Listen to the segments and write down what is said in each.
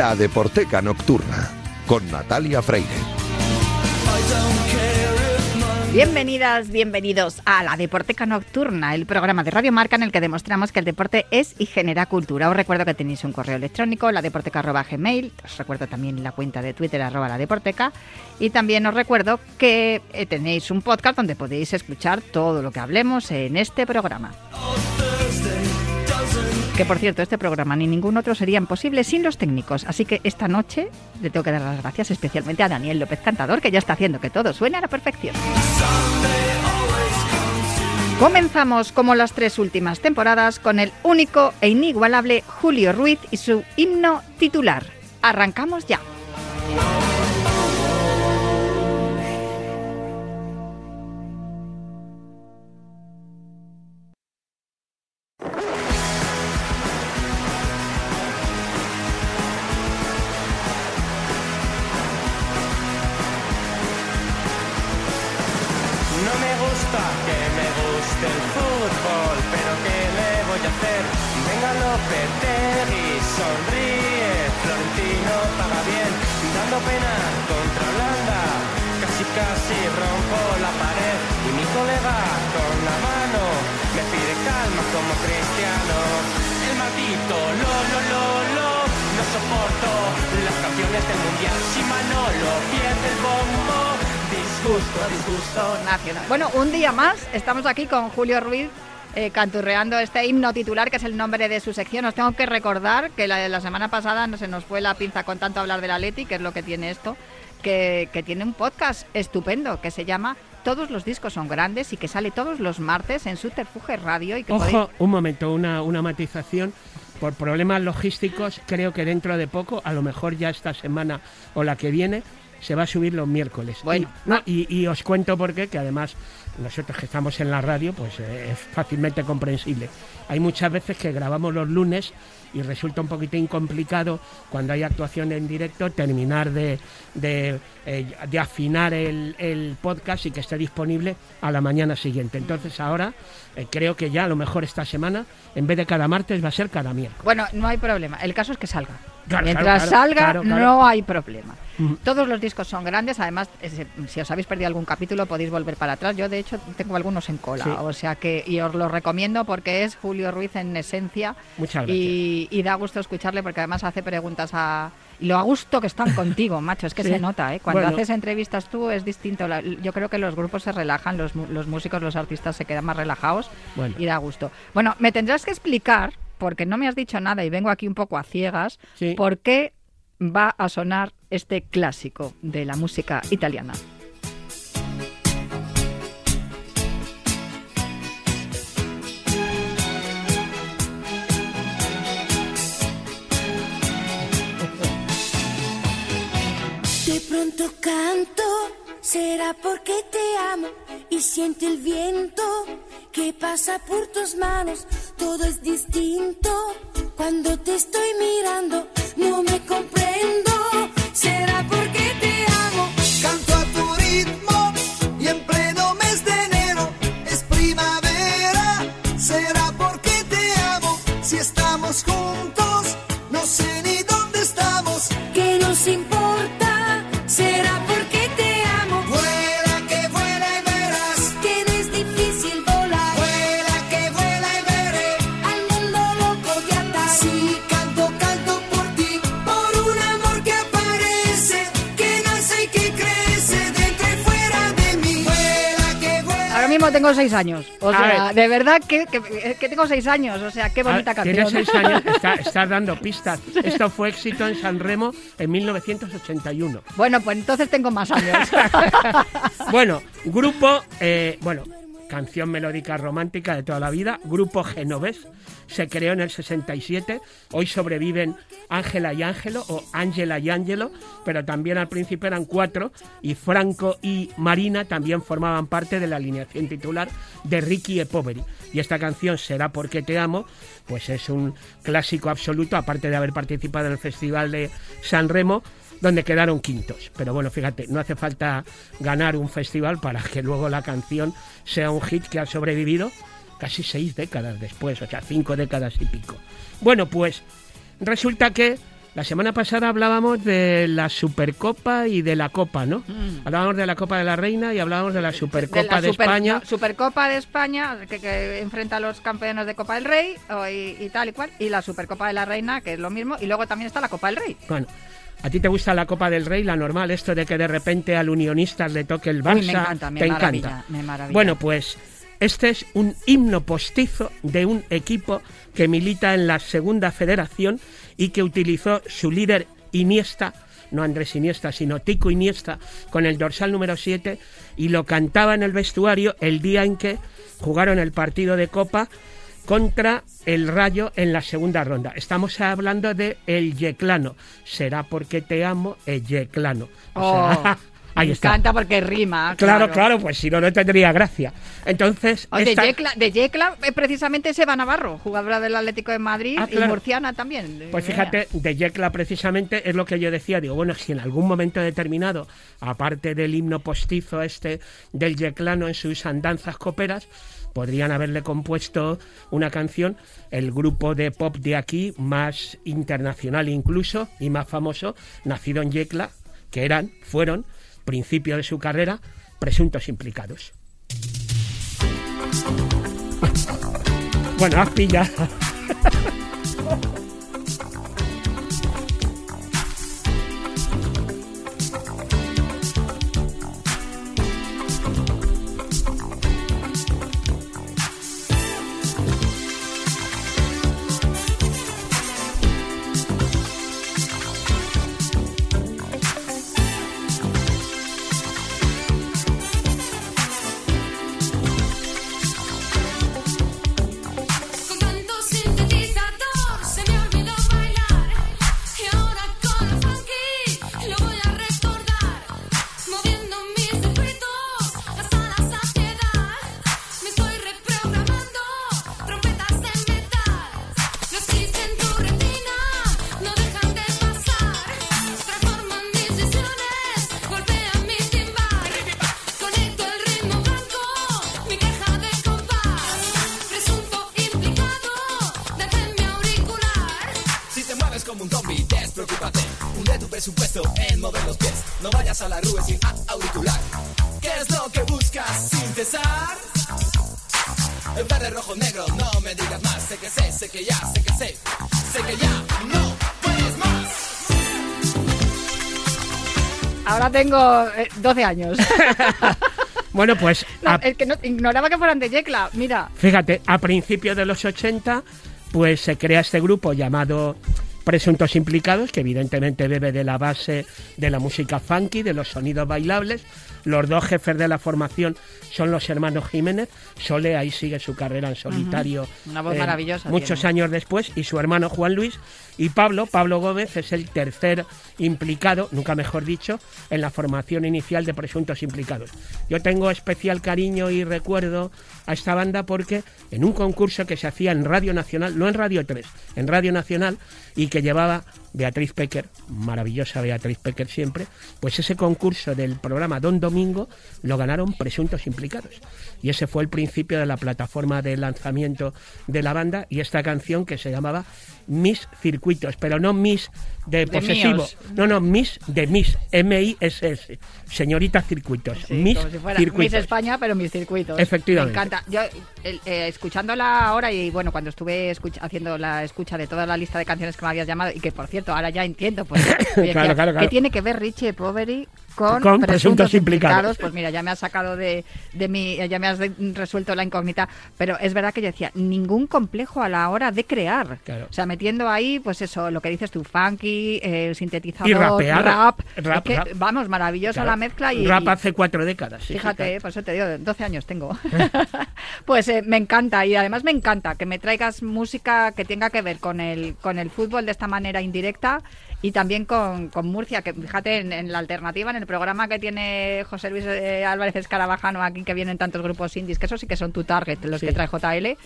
La Deporteca Nocturna con Natalia Freire. Bienvenidas, bienvenidos a la Deporteca Nocturna, el programa de Radio Marca en el que demostramos que el deporte es y genera cultura. Os recuerdo que tenéis un correo electrónico, ladeporteca.gmail, os recuerdo también la cuenta de Twitter, arroba la Deporteca, y también os recuerdo que eh, tenéis un podcast donde podéis escuchar todo lo que hablemos en este programa. Que por cierto, este programa ni ningún otro serían posibles sin los técnicos. Así que esta noche le tengo que dar las gracias especialmente a Daniel López Cantador, que ya está haciendo que todo suene a la perfección. Comenzamos como las tres últimas temporadas con el único e inigualable Julio Ruiz y su himno titular. Arrancamos ya. Calma como cristiano. El maldito lo lo lo lo, no soporto las canciones del mundial, si Manolo pierde el bombo. Disgusto, disgusto, Nacional. Bueno, un día más estamos aquí con Julio Ruiz eh, canturreando este himno titular que es el nombre de su sección. Os tengo que recordar que la, la semana pasada no se nos fue la pinza con tanto hablar del Atleti, que es lo que tiene esto, que, que tiene un podcast estupendo que se llama Todos los discos son grandes y que sale todos los martes en Subterfuge Radio y que podéis- Ojo, un momento, una, una matización. Por problemas logísticos, creo que dentro de poco, a lo mejor ya esta semana o la que viene, se va a subir los miércoles. Bueno, y, no, y, y os cuento por qué, que además nosotros que estamos en la radio, pues eh, es fácilmente comprensible. Hay muchas veces que grabamos los lunes y resulta un poquitín complicado cuando hay actuación en directo terminar de, de, eh, de afinar el, el podcast y que esté disponible a la mañana siguiente. Entonces ahora eh, creo que ya a lo mejor esta semana, en vez de cada martes, va a ser cada miércoles. Bueno, no hay problema. El caso es que salga. Claro, Mientras claro, salga, claro. no hay problema. Todos los discos son grandes. Además, si os habéis perdido algún capítulo, podéis volver para atrás. Yo, de hecho, tengo algunos en cola. Sí. O sea que, y os lo recomiendo porque es Julio Ruiz en esencia. Muchas gracias. Y, y da gusto escucharle porque además hace preguntas a. Y lo a gusto que están contigo, macho. Es que Sí. se nota, ¿eh? Cuando Bueno. haces entrevistas tú es distinto. Yo creo que los grupos se relajan, los, los músicos, los artistas se quedan más relajados Bueno. y da gusto. Bueno, me tendrás que explicar, porque no me has dicho nada y vengo aquí un poco a ciegas, Sí. por qué va a sonar este clásico de la música italiana. De pronto canto, será porque te amo y siento el viento que pasa por tus manos. Todo es distinto cuando te estoy mirando. No me comprendo, será porque tengo seis años. O sea, de verdad que, que- que tengo seis años. O sea, qué bonita canción. Tienes seis años, está- estás dando pistas. Esto fue éxito en San Remo en 1981. Bueno, pues entonces tengo más años. Bueno, grupo, eh, bueno, canción melódica romántica de toda la vida, grupo Genovés, se creó en el 67, hoy sobreviven Ángela y Ángelo, o Ángela y Ángelo, pero también al principio eran cuatro, y Franco y Marina también formaban parte de la alineación titular de Ricky e Poveri. Y esta canción, Será porque te amo, pues es un clásico absoluto, aparte de haber participado en el Festival de San Remo, donde quedaron quintos. Pero bueno, fíjate, no hace falta ganar un festival para que luego la canción sea un hit que ha sobrevivido casi seis décadas después, o sea, cinco décadas y pico. Bueno, pues resulta que La semana pasada hablábamos de la Supercopa y de la Copa, ¿no? Hablábamos de la Copa de la Reina y hablábamos de la Supercopa Mm. de de, la Super- España. no, Supercopa de España, que, que enfrenta a los campeones de Copa del Rey o- y, y tal y cual, y la Supercopa de la Reina, que es lo mismo, y luego también está la Copa del Rey. Bueno, ¿a ti te gusta la Copa del Rey, la normal, esto de que de repente al unionista le toque el Barça? Uy, me encanta, me te maravilla, encanta. me maravilla. Bueno, pues este es un himno postizo de un equipo que milita en la Segunda Federación y que utilizó su líder Iniesta, no Andrés Iniesta, sino Tico Iniesta, con el dorsal número 7 y lo cantaba en el vestuario el día en que jugaron el partido de Copa contra el Rayo en la segunda ronda. Estamos hablando de el Yeclano. Será porque te amo, el Yeclano. O sea, ahí me está. encanta porque rima. Claro, claro, pues si no, no tendría gracia. Entonces, Oye, esta- de Yecla, eh, precisamente Seba Navarro, jugadora del Atlético de Madrid Ah, y murciana también. Pues fíjate, de Yecla precisamente es lo que yo decía. Digo, bueno, si en algún momento determinado, aparte del himno postizo este del Yeclano en sus andanzas coperas, podrían haberle compuesto una canción, el grupo de pop de aquí, más internacional incluso y más famoso, nacido en Yecla, que eran, fueron, principio de su carrera, presuntos implicados. Bueno, has pillado. Tengo eh, 12 años. Bueno, pues No, a- es que no, ignoraba que fueran de Yecla. Mira, Fíjate, a principios de los 80, pues se crea este grupo llamado Presuntos Implicados, que evidentemente bebe de la base de la música funky, de los sonidos bailables. Los dos jefes de la formación son los hermanos Jiménez. Sole ahí sigue su carrera en solitario. Una voz maravillosa Muchos tiene. años después. Y su hermano Juan Luis. Y Pablo, Pablo Gómez, es el tercer implicado, nunca mejor dicho, en la formación inicial de Presuntos Implicados. Yo tengo especial cariño y recuerdo a esta banda porque en un concurso que se hacía en Radio Nacional, no en Radio 3, en Radio Nacional, y que llevaba Beatriz Pecker, maravillosa Beatriz Pecker siempre, pues ese concurso del programa Don Domingo lo ganaron Presuntos Implicados. Y ese fue el principio de la plataforma de lanzamiento de la banda y esta canción que se llamaba Mis Circuitos, pero no Miss de posesivo, no, no, Miss de Miss, M-I-S-S, señorita Circuitos, sí, Miss como si fuera Circuitos. España, pero mis circuitos. Efectivamente. Me encanta. Yo, eh, escuchándola ahora y bueno, cuando estuve haciendo la escucha de toda la lista de canciones que me habías llamado, y que por cierto, ahora ya entiendo, pues, Claro, ¿qué- claro, claro. ¿qué tiene que ver Richie Poveri con, Con presuntos implicados? Pues mira, ya me has sacado de, de mi, ya me has de- resuelto la incógnita, pero es verdad que yo decía, ningún complejo a la hora de crear. Claro. O sea, metiendo ahí, pues eso, lo que dices tú, funky, eh, sintetizador, Y rapear. rap, Rap, Es que, rap. vamos, maravillosa Claro. la mezcla y... Rap hace cuatro décadas. sí, sí, Fíjate, claro. por eso te digo, 12 años tengo. pues eh, me encanta y además me encanta que me traigas música que tenga que ver con el, con el fútbol de esta manera indirecta y también con, con Murcia, que fíjate en, en la alternativa, en el programa que tiene José Luis eh, Álvarez Escarabajano aquí, que vienen tantos grupos indies, que eso sí que son tu target, los Sí. que trae JL.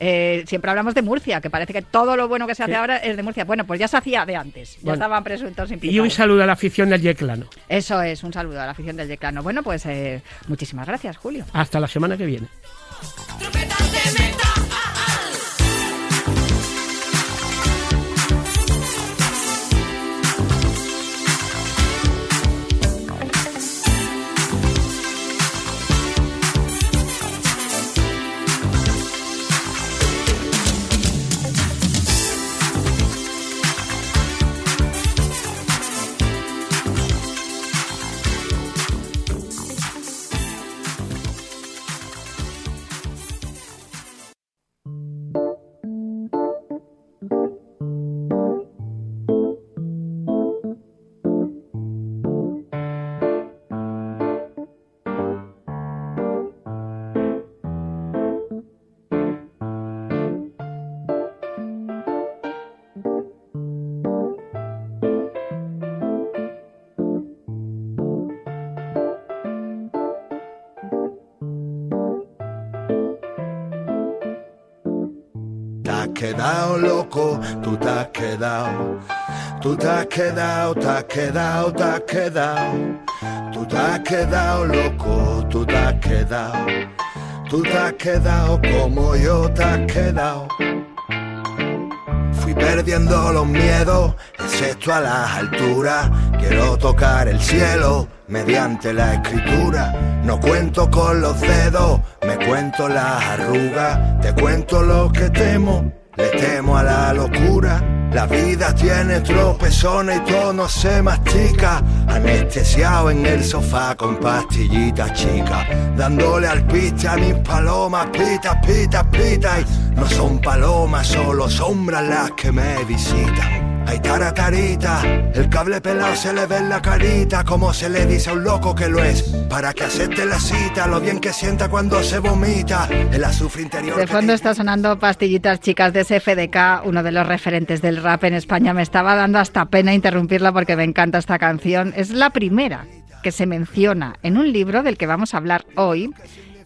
Eh, siempre hablamos de Murcia, que parece que todo lo bueno que se hace ahora es de Murcia. Bueno, pues ya se hacía de antes, ya Bueno. estaban presuntos Y implicados. un saludo a la afición del Yeclano. Eso es, un saludo a la afición del Yeclano. Bueno, pues eh, muchísimas gracias, Julio. Hasta la semana que viene. Quedado loco, tú te has quedado. Tú te has quedado, te has quedado, te has quedado. Tú te has quedado loco, tú te has quedado. Tú te has quedado como yo te has quedado. Fui perdiendo los miedos, excepto a las alturas. Quiero tocar el cielo mediante la escritura. No cuento con los dedos, me cuento las arrugas. Te cuento lo que temo, le temo a la locura. La vida tiene tropezones y todo no se mastica. Anestesiado en el sofá con pastillitas chicas. Dándole al piste a mis palomas, pitas, pitas, pitas. Y no son palomas, solo sombras las que me visitan. El cable pelado se le ve en la carita, como se le dice a un loco que lo es, para que acepte la cita, lo bien que sienta cuando se vomita, el azufre interior. De fondo está sonando Pastillitas Chicas de SFDK, uno de los referentes del rap en España. Me estaba dando hasta pena interrumpirla porque me encanta esta canción. Es la primera que se menciona en un libro del que vamos a hablar hoy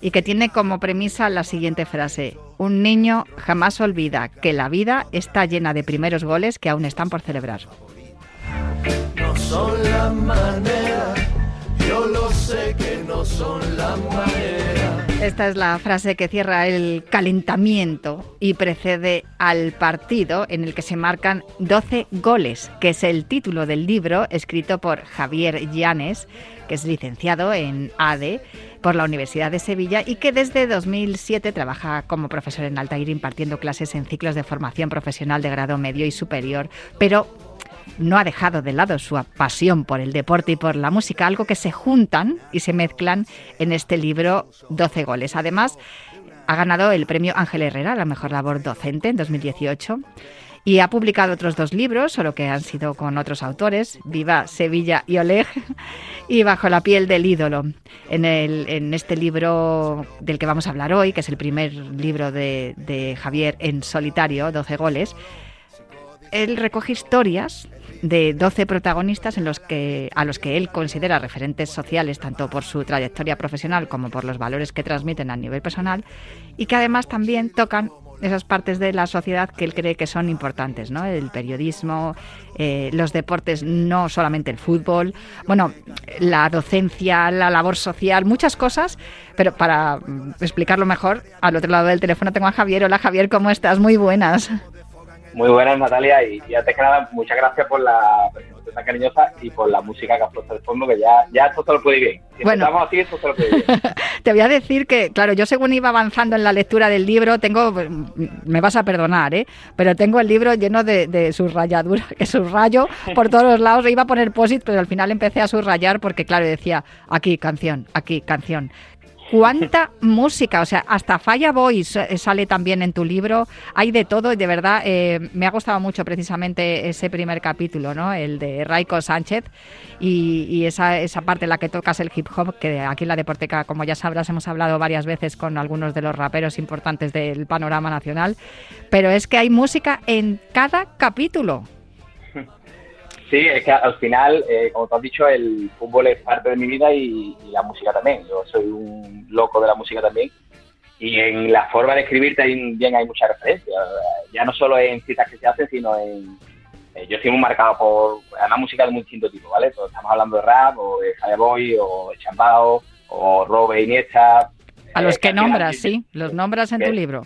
y que tiene como premisa la siguiente frase. Un niño jamás olvida que la vida está llena de primeros goles que aún están por celebrar. No son la manera, yo lo sé que no son la manera. Esta es la frase que cierra el calentamiento y precede al partido en el que se marcan 12 goles, que es el título del libro escrito por Javier Llanes, que es licenciado en ADE por la Universidad de Sevilla y que desde 2007 trabaja como profesor en Altair impartiendo clases en ciclos de formación profesional de grado medio y superior, pero no ha dejado de lado su pasión por el deporte y por la música, algo que se juntan y se mezclan en este libro 12 goles. Además, ha ganado el premio Ángel Herrera a la mejor labor docente en 2018 y ha publicado otros dos libros, solo que han sido con otros autores, Viva Sevilla y Oleg, y Bajo la piel del ídolo. En, este libro del que vamos a hablar hoy, que es el primer libro de, de Javier en solitario, 12 goles, él recoge historias de 12 protagonistas en los que, a los que él considera referentes sociales, tanto por su trayectoria profesional como por los valores que transmiten a nivel personal, y que además también tocan esas partes de la sociedad que él cree que son importantes, ¿no? El periodismo, eh, los deportes, no solamente el fútbol, bueno, la docencia, la labor social, muchas cosas, pero para mm, explicarlo mejor, al otro lado del teléfono tengo a Javier. Hola Javier, ¿cómo estás? Muy buenas. Muy buenas, Natalia, y, y antes que nada, muchas gracias por la presentación tan cariñosa y por la música que has puesto de fondo, que ya, ya esto se lo puede ir bien. Si Bueno. empezamos así, esto se lo puede ir bien. Te voy a decir que, claro, yo según iba avanzando en la lectura del libro, tengo, me vas a perdonar, ¿eh? pero tengo el libro lleno de, de subrayaduras, que subrayo por todos los lados. Iba a poner posit, pero al final empecé a subrayar porque, claro, decía aquí canción, aquí canción. ¿Cuánta música? O sea, hasta Falla Boys eh, sale también en tu libro. Hay de todo y de verdad eh, me ha gustado mucho precisamente ese primer capítulo, ¿no? El de Raiko Sánchez y, y esa, esa parte en la que tocas el hip hop, que aquí en la Deporteca, como ya sabrás, hemos hablado varias veces con algunos de los raperos importantes del panorama nacional. Pero es que hay música en cada capítulo. Sí, es que al final, eh, como tú has dicho, el fútbol es parte de mi vida y, y la música también. Yo soy un loco de la música también. Y en la forma de escribir también hay muchas referencias. Ya no solo en citas que se hacen, sino en... eh, yo estoy muy marcado por además música de muy distinto tipo, ¿vale? Pues estamos hablando de rap, o de Fireboy, o de Chambao, o Robe Iniesta. A los Eh, que nombras, sí- los nombras en tu libro.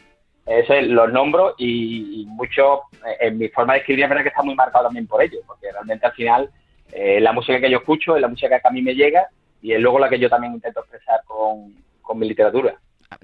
Eso es, los nombro y, y mucho eh, en mi forma de escribir es verdad que está muy marcado también por ello, porque realmente al final eh, la música que yo escucho es la música que a mí me llega y es luego la que yo también intento expresar con, con mi literatura.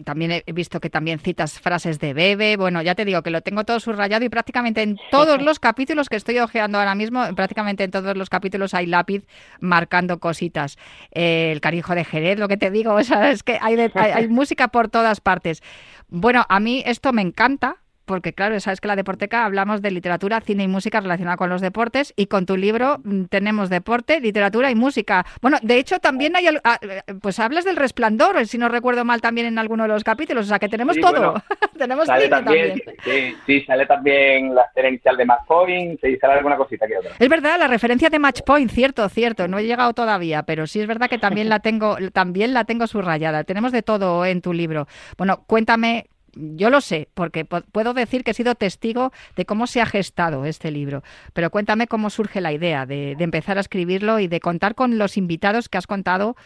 También he visto que también citas frases de Bebe. Bueno, ya te digo que lo tengo todo subrayado y prácticamente en todos los capítulos que estoy hojeando ahora mismo, prácticamente en todos los capítulos hay lápiz marcando cositas. Eh, el carijo de Jerez, lo que te digo, o sea, es que hay, de- hay, hay música por todas partes. Bueno, a mí esto me encanta. Porque claro, sabes que en la Deporteca hablamos de literatura, cine y música relacionada con los deportes y con tu libro mm, tenemos deporte, literatura y música. Bueno, de hecho también hay, eh, pues hablas del resplandor, si no recuerdo mal también en alguno de los capítulos, o sea que tenemos Sí, todo. bueno, tenemos Sale cine también, también. Sí, sí, sale también la escena inicial de Matt Point, sí, sale alguna cosita que otra. Es verdad, la referencia de Match Point, cierto, cierto, no he llegado todavía, pero sí es verdad que también la tengo, también la tengo subrayada. Tenemos de todo en tu libro. Bueno, cuéntame yo lo sé, porque po- puedo decir que he sido testigo de cómo se ha gestado este libro. Pero cuéntame cómo surge la idea de, de empezar a escribirlo y de contar con los invitados que has contado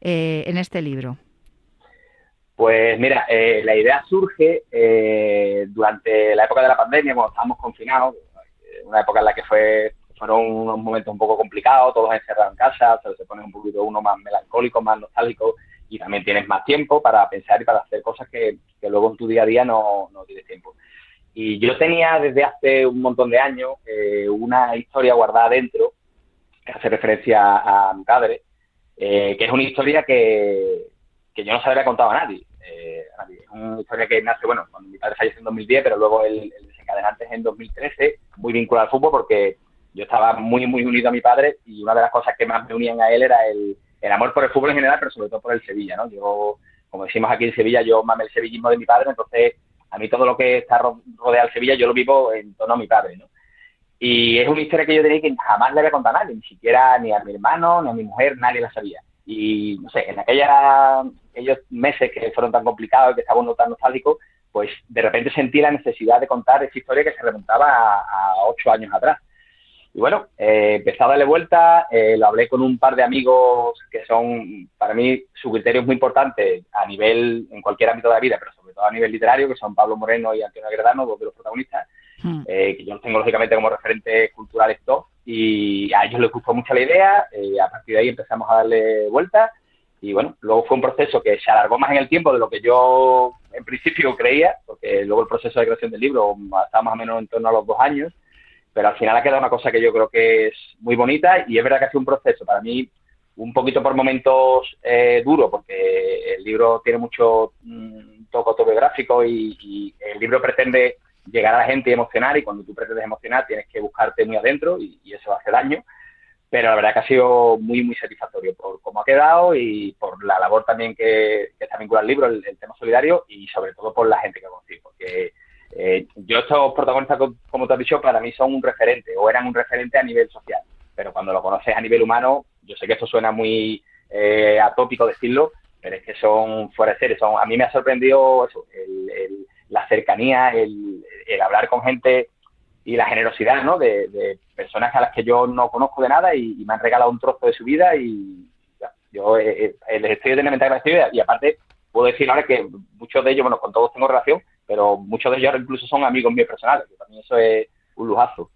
eh, en este libro. Pues mira, eh, la idea surge eh, durante la época de la pandemia, cuando estábamos confinados, eh, una época en la que fue fueron unos momentos un poco complicados, todos encerrados en casa, se, se pone un poquito uno más melancólico, más nostálgico, y también tienes más tiempo para pensar y para hacer cosas que, que luego en tu día a día no, no tienes tiempo. Y yo tenía desde hace un montón de años eh, una historia guardada dentro, que hace referencia a mi padre, eh, que es una historia que, que yo no se había contado a nadie. eh, a nadie. Es una historia que nace, bueno, cuando mi padre falleció en 2010, pero luego el, el desencadenante es en 2013, muy vinculado al fútbol porque yo estaba muy, muy unido a mi padre y una de las cosas que más me unían a él era el, el amor por el fútbol en general, pero sobre todo por el Sevilla, ¿no? Yo, como decimos aquí en Sevilla, yo mamé el sevillismo de mi padre, entonces a mí todo lo que está ro- rodeado al Sevilla yo lo vivo en torno a mi padre, ¿no? Y es una historia que yo tenía que jamás le había contado a nadie, ni siquiera ni a mi hermano, ni a mi mujer, nadie la sabía. Y no sé, en aquella, aquellos meses que fueron tan complicados y que estaba uno tan nostálgico, pues de repente sentí la necesidad de contar esa historia que se remontaba a ocho años atrás. Y bueno, eh, empecé a darle vuelta, eh, lo hablé con un par de amigos que son, para mí, su criterio es muy importante a nivel, en cualquier ámbito de la vida, pero sobre todo a nivel literario, que son Pablo Moreno y Antonio Agredano, dos de los protagonistas, Hmm. eh, que yo los tengo lógicamente como referentes culturales top, y a ellos les gustó mucho la idea, eh, a partir de ahí empezamos a darle vuelta, y bueno, luego fue un proceso que se alargó más en el tiempo de lo que yo en principio creía, porque luego el proceso de creación del libro está más o menos en torno a los dos años, pero al final ha quedado una cosa que yo creo que es muy bonita y es verdad que ha sido un proceso para mí un poquito por momentos eh, duro, porque el libro tiene mucho mm, toque autobiográfico y, el libro pretende llegar a la gente y emocionar y cuando tú pretendes emocionar tienes que buscarte muy adentro y, y eso hace daño, pero la verdad que ha sido muy, muy satisfactorio por cómo ha quedado y por la labor también que, que está vinculada al libro, el, tema solidario y sobre todo por la gente que conocí, porque eh, yo estos protagonistas, co- como te has dicho, para mí son un referente o eran un referente a nivel social, pero cuando lo conoces a nivel humano, yo sé que esto suena muy eh, atópico decirlo, pero es que son fuera de serie, son, a mí me ha sorprendido eso, el- la cercanía, el, hablar con gente y la generosidad, ¿no? De, personas a las que yo no conozco de nada y, y me han regalado un trozo de su vida y ya, yo eh, eh, les estoy eternamente agradecido y aparte puedo decir ahora que muchos de ellos, bueno, con todos tengo relación, pero muchos de ellos incluso son amigos míos personales, que también eso es un lujazo.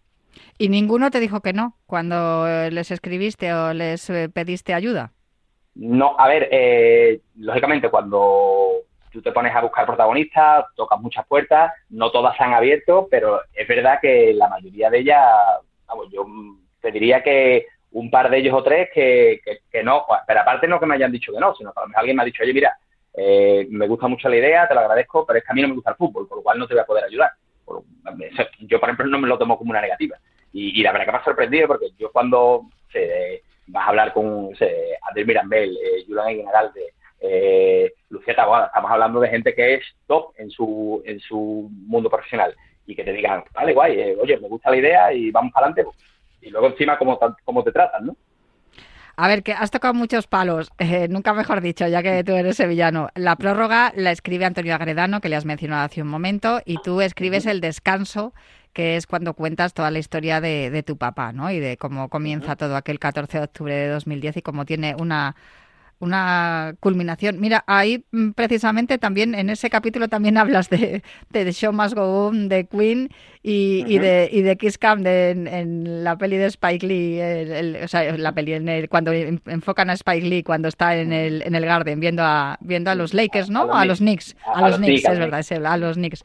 ¿Y ninguno te dijo que no cuando eh, les escribiste o les eh, pediste ayuda? No, a ver, eh, lógicamente cuando tú te pones a buscar protagonistas, tocas muchas puertas, no todas se han abierto, pero es verdad que la mayoría de ellas, vamos, yo te diría que un par de ellos o tres que, que, que no, pero aparte no que me hayan dicho que no, sino que a lo mejor alguien me ha dicho, oye, mira, eh, me gusta mucho la idea, te lo agradezco, pero es que a mí no me gusta el fútbol, por lo cual no te voy a poder ayudar. Yo, por ejemplo, no me lo tomo como una negativa. Y, la verdad que me ha sorprendido porque yo cuando se, vas a hablar con sé, Adel Mirambel, eh, Julián Guinaralde, eh, Lucía Taboada, estamos hablando de gente que es top en su, en su mundo profesional y que te digan, vale, guay, eh, oye, me gusta la idea y vamos para adelante. Y luego encima cómo, cómo te tratan, ¿no? A ver, que has tocado muchos palos, eh, nunca mejor dicho, ya que tú eres sevillano. La prórroga la escribe Antonio Agredano, que le has mencionado hace un momento, y tú escribes el descanso, que es cuando cuentas toda la historia de, de tu papá, ¿no? Y de cómo comienza todo aquel 14 de octubre de 2010 y cómo tiene una una culminación. Mira, ahí mm, precisamente también en ese capítulo también hablas de, de The Show Must Go On, de Queen y, y de, y de Kiss Cam de- en, en la peli de Spike Lee, el- el- o sea, la peli en el- cuando en- enfocan a SpikeLee cuando está en el, en el Garden viendo a, viendo a los Lakers, ¿no? A los Knicks, a, los Knicks, es verdad, a los Knicks.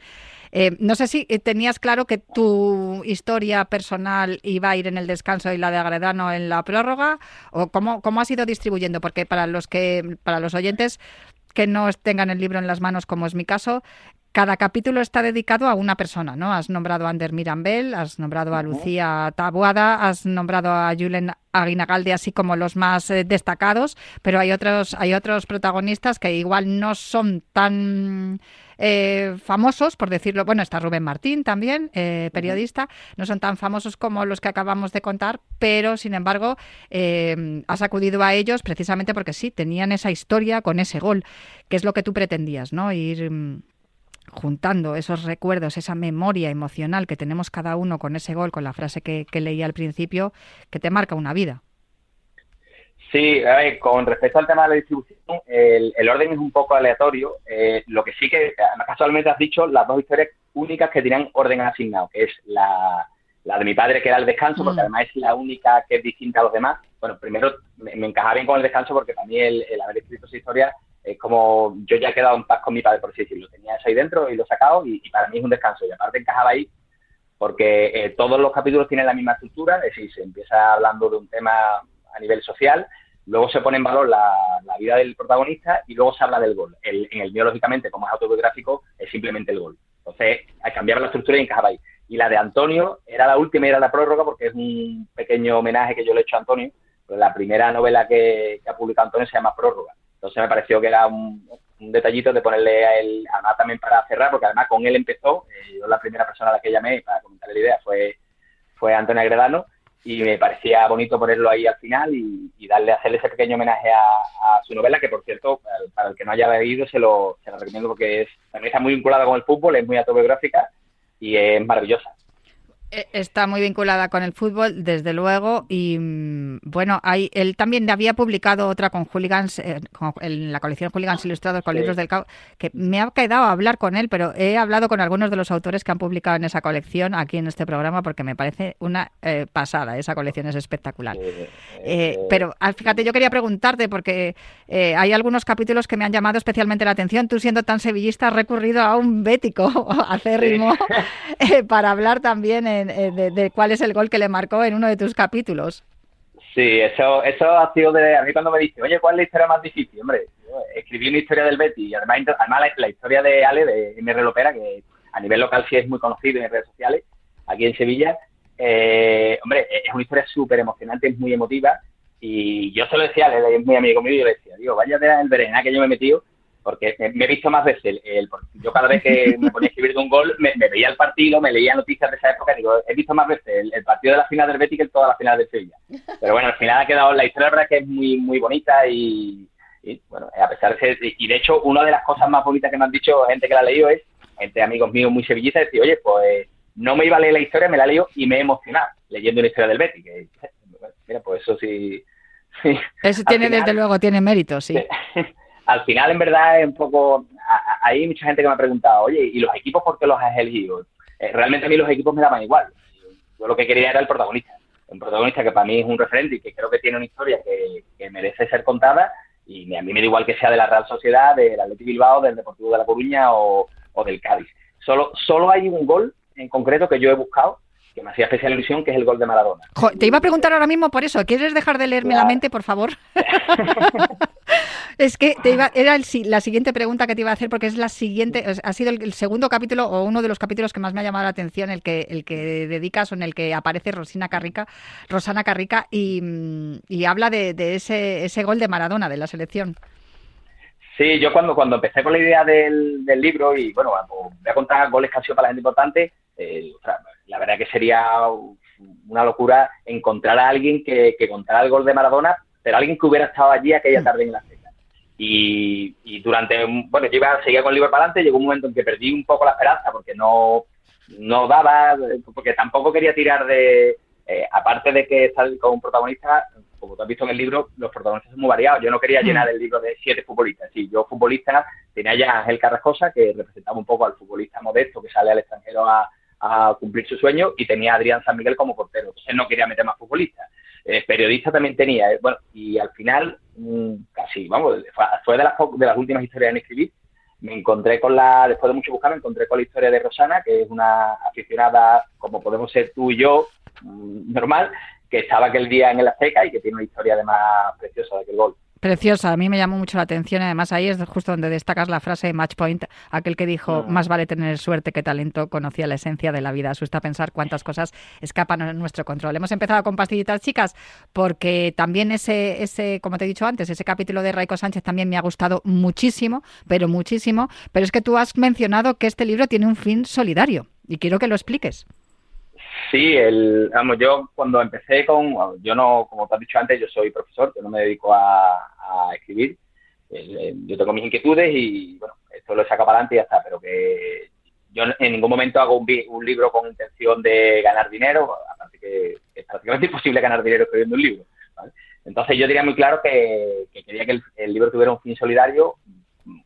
Eh, no sé si eh, tenías claro que tu historia personal iba a ir en el descanso y la de Agredano en la prórroga, o cómo, cómo has ido distribuyendo, porque para los que, para los oyentes que no tengan el libro en las manos, como es mi caso, cada capítulo está dedicado a una persona, ¿no? Has nombrado a Ander Mirambel, has nombrado a Lucía Tabuada, has nombrado a Julen Aguinagalde, así como los más eh, destacados, pero hay otros, hay otros protagonistas que igual no son tan eh, famosos, por decirlo. Bueno, está Rubén Martín también, eh, periodista, no son tan famosos como los que acabamos de contar, pero sin embargo eh, has acudido a ellos precisamente porque sí, tenían esa historia con ese gol, que es lo que tú pretendías, ¿no? Ir. mm, juntando esos recuerdos, esa memoria emocional que tenemos cada uno con ese gol, con la frase que, que leí al principio, que te marca una vida. Sí, a ver, con respecto al tema de la distribución, el, el orden es un poco aleatorio. Eh, lo que sí que, además, casualmente has dicho, las dos historias únicas que tenían orden asignado, que es la, la de mi padre, que era el descanso, porque Mm. además es la única que es distinta a los demás. Bueno, primero me, me encajaba bien con el descanso porque para mí el, el haber escrito esa historia es como yo ya he quedado en paz con mi padre, por así decirlo. Tenía eso ahí dentro y lo he sacado y, y para mí es un descanso. Y aparte encajaba ahí porque eh, todos los capítulos tienen la misma estructura, es decir, se empieza hablando de un tema a nivel social, luego se pone en valor la, la vida del protagonista y luego se habla del gol. El- en el mío, lógicamente, como es autobiográfico, es simplemente el gol. Entonces, al cambiar la estructura y encajaba ahí. Y la de Antonio era la última y era la prórroga porque es un pequeño homenaje que yo le he hecho a Antonio. Pero la primera novela que, ha publicado Antonio se llama Prórroga. Entonces me pareció que era un, un detallito de ponerle a él, además también para cerrar, porque además con él empezó, eh, yo la primera persona a la que llamé para comentarle la idea fue, fue Antonio Agredano, y me parecía bonito ponerlo ahí al final y, darle, hacerle ese pequeño homenaje a, a su novela, que por cierto, para el que no haya leído, se lo, se lo recomiendo porque es, también está muy vinculada con el fútbol, es muy autobiográfica y es maravillosa. Eh, Está muy vinculada con el fútbol, desde luego, y mm, bueno, hay, él también había publicado otra con Hooligans, eh, con- en la colección Hooligans Ilustrados con Sí. libros del CAO, que me ha quedado a hablar con él, pero he hablado con algunos de los autores que han publicado en esa colección aquí en este programa porque me parece una eh, pasada, esa colección es espectacular. Eh, Eh, eh, pero ah, fíjate, yo quería preguntarte, porque hay algunos capítulos que me han llamado especialmente la atención. Tú, siendo tan sevillista, has recurrido a un bético acérrimo eh, para hablar también en- eh, de, cuál es el gol que le marcó en uno de tus capítulos. Sí, eso, eso ha sido de. A mí cuando me dice, oye, ¿cuál es la historia más difícil? Hombre, yo escribí una historia del Betty y además, además la, la historia de Ale, de MR Lopera, que a nivel local sí es muy conocido en redes sociales, aquí en Sevilla. eh, hombre, es una historia súper emocionante, es muy emotiva. Y yo se lo decía, es muy amigo mío, y yo le decía, digo, vaya de berenjena que yo me he metido, porque me, me he visto más veces. El, el- yo cada vez que me ponía a escribir de un gol, me, me veía el partido, me leía noticias de esa época, digo, he visto más veces el, el partido de la final del Betis que todas las finales de Sevilla. Pero bueno, al final ha quedado, la historia la verdad que es muy, muy bonita y, y, bueno, a pesar de ser, y de hecho, una de las cosas más bonitas que me han dicho gente que la ha leído es, gente, amigos míos muy sevillistas, decir, oye, pues no me iba a leer la historia, me la he leído y me he emocionado leyendo una historia del Betis. Que, mira, pues eso sí. sí. Eso tiene, final- desde luego, tiene mérito, sí. al final, en verdad, es un poco. a- Hay mucha gente que me ha preguntado, oye, ¿y los equipos por qué los has elegido? Eh, realmente a mí los equipos me daban igual. Yo lo que quería era el protagonista. Un protagonista que para mí es un referente y que creo que tiene una historia que, que merece ser contada. Y a mí me da igual que sea de la Real Sociedad, del Atlético Bilbao, del Deportivo de La Coruña o, o del Cádiz. Solo, solo hay un gol en concreto que yo he buscado que me hacía especial ilusión, que es el gol de Maradona. Jo, te iba a preguntar ahora mismo por eso. ¿Quieres dejar de leerme la mente, por favor? es que te iba, era el la siguiente pregunta que te iba a hacer porque es la siguiente, ha sido el, el segundo capítulo o uno de los capítulos que más me ha llamado la atención, el que el que dedicas o en el que aparece Rosina Carrica, Rosana Carrica y, mm, y habla de, de ese, ese gol de Maradona de la selección. Sí, yo cuando, cuando empecé con la idea del, del libro y bueno, voy a contar goles que han sido para la gente importante, eh, la verdad que sería una locura encontrar a alguien que, que contara el gol de Maradona, pero alguien que hubiera estado allí aquella tarde en la. Y, y durante, un- bueno, yo iba, seguía con el libro para adelante, llegó un momento en que perdí un poco la esperanza porque no, no daba, porque tampoco quería tirar de, eh, aparte de que estar con un protagonista, como tú has visto en el libro, los protagonistas son muy variados. Yo no quería llenar el libro de siete futbolistas. Sí, yo futbolista tenía ya a Ángel Carrascosa, que representaba un poco al futbolista modesto que sale al extranjero a, a cumplir su sueño, y tenía a Adrián San Miguel como portero. Entonces no quería meter más futbolistas. Eh, periodista también tenía. eh, bueno, y al final, mm, casi, vamos, fue, de, las, de las últimas historias en escribir. Me encontré con la, después de mucho buscar, me encontré con la historia de Rosana, que es una aficionada, como podemos ser tú y yo, mm, normal, que estaba aquel día en el Azteca y que tiene una historia además preciosa de aquel gol. Preciosa, a mí me llamó mucho la atención. Además, ahí es justo donde destacas la frase de Match Point, aquel que dijo. Más vale tener suerte que talento, conocía la esencia de la vida. Asusta pensar cuántas cosas escapan a nuestro control. Hemos empezado con pastillitas chicas, porque también ese, ese, como te he dicho antes, ese capítulo de Raico Sánchez también me ha gustado muchísimo, pero muchísimo. Pero es que tú has mencionado que este libro tiene un fin solidario y quiero que lo expliques. Sí, el, vamos, yo cuando empecé con, yo no, como te has dicho antes, yo soy profesor, yo no me dedico a, escribir, yo tengo mis inquietudes y bueno, esto lo saca para adelante y ya está, pero que yo en ningún momento hago un, un libro con intención de ganar dinero, aparte que es prácticamente imposible ganar dinero escribiendo un libro. Entonces yo diría muy claro que, que quería que el, libro tuviera un fin solidario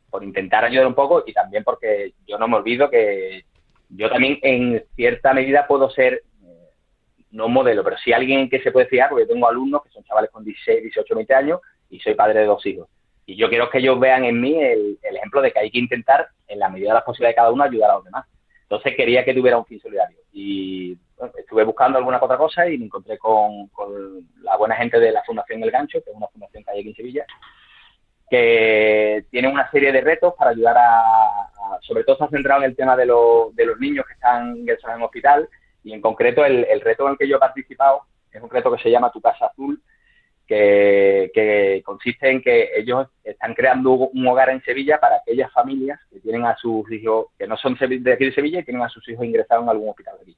por intentar ayudar un poco y también porque yo no me olvido que yo también en cierta medida puedo ser, eh, no modelo, pero sí alguien que se puede fiar, porque tengo alumnos que son chavales con 16, 18, 20 años y soy padre de dos hijos. Y yo quiero que ellos vean en mí el, ejemplo de que hay que intentar, en la medida de las posibilidades de cada uno, ayudar a los demás. Entonces quería que tuviera un fin solidario. Y estuve buscando alguna otra cosa y me encontré con, con la buena gente de la Fundación El Gancho, que es una fundación que hay aquí en Sevilla, que tiene una serie de retos para ayudar a- sobre todo está centrado en el tema de, los- de los niños que están ingresados en hospital y en concreto el, el reto en el que yo he participado es un reto que se llama Tu Casa Azul, que, que consiste en que ellos están creando un hogar en Sevilla para aquellas familias que tienen a sus hijos, que no son de aquí de Sevilla y tienen a sus hijos ingresados en algún hospital de aquí.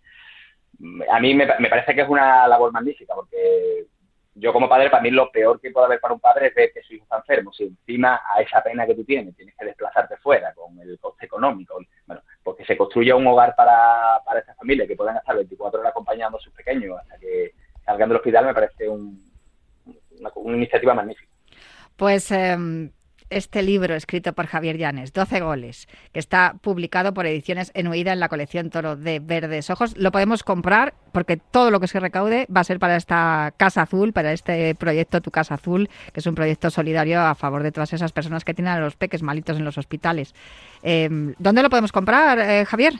A mí me parece que es una labor magnífica, porque yo como padre, para mí lo peor que puede haber para un padre es ver que su hijo está enfermo. Si encima a esa pena que tú tienes tienes que desplazarte fuera con el coste económico, bueno, porque se construya un hogar para, para esta familia que puedan estar 24 horas acompañando a sus pequeños hasta que salgan del hospital me parece un- una, una iniciativa magnífica. Pues em, este libro escrito por Javier Llanes, 12 goles, que está publicado por Ediciones en Huida en la colección Toro de Verdes Ojos, lo podemos comprar porque todo lo que se recaude va a ser para esta Casa Azul, para este proyecto Tu Casa Azul, que es un proyecto solidario a favor de todas esas personas que tienen a los peques malitos en los hospitales. Em, ¿Dónde lo podemos comprar, eh, Javier?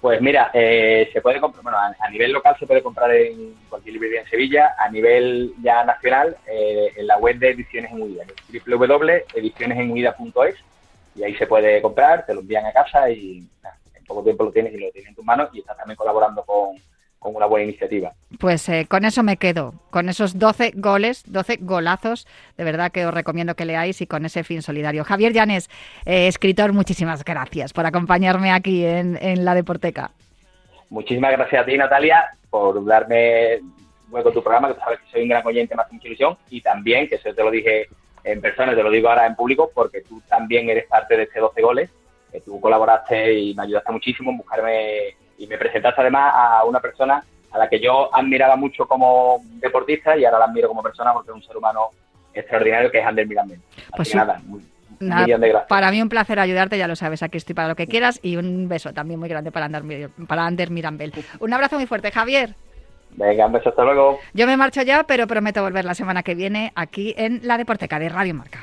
Pues mira, eh, se puede comprar, bueno, a, nivel local se puede comprar en cualquier librería en Sevilla, a nivel ya nacional, eh, en la web de Ediciones en Huida, www.edicionesenhuida.es, y ahí se puede comprar, te lo envían a casa y en poco tiempo lo tienes y lo tienes en tus manos y estás también colaborando con, con una buena iniciativa. Pues eh, con eso me quedo, con esos 12 goles, 12 golazos, de verdad que os recomiendo que leáis y con ese fin solidario. Javier Llanes, eh, escritor, muchísimas gracias por acompañarme aquí en, en la Deporteca. Muchísimas gracias a ti, Natalia, por darme hueco tu programa, que tú sabes que soy un gran oyente, me hace mucha ilusión, y también, que eso te lo dije en persona, te lo digo ahora en público, porque tú también eres parte de este 12 goles, que tú colaboraste y me ayudaste muchísimo en buscarme, y me presentaste además a una persona a la que yo admiraba mucho como deportista y ahora la admiro como persona porque es un ser humano extraordinario que es Ander Mirambel. Así Pues que sí. nada, muy, un Nada, millón de gracias. para mí un placer ayudarte, ya lo sabes, aquí estoy para lo que quieras y un beso también muy grande para Ander, para Ander Mirambel. Un abrazo muy fuerte, Javier. Venga, un beso, hasta luego. Yo me marcho ya, pero prometo volver la semana que viene aquí en la Deporteca de Radio Marca.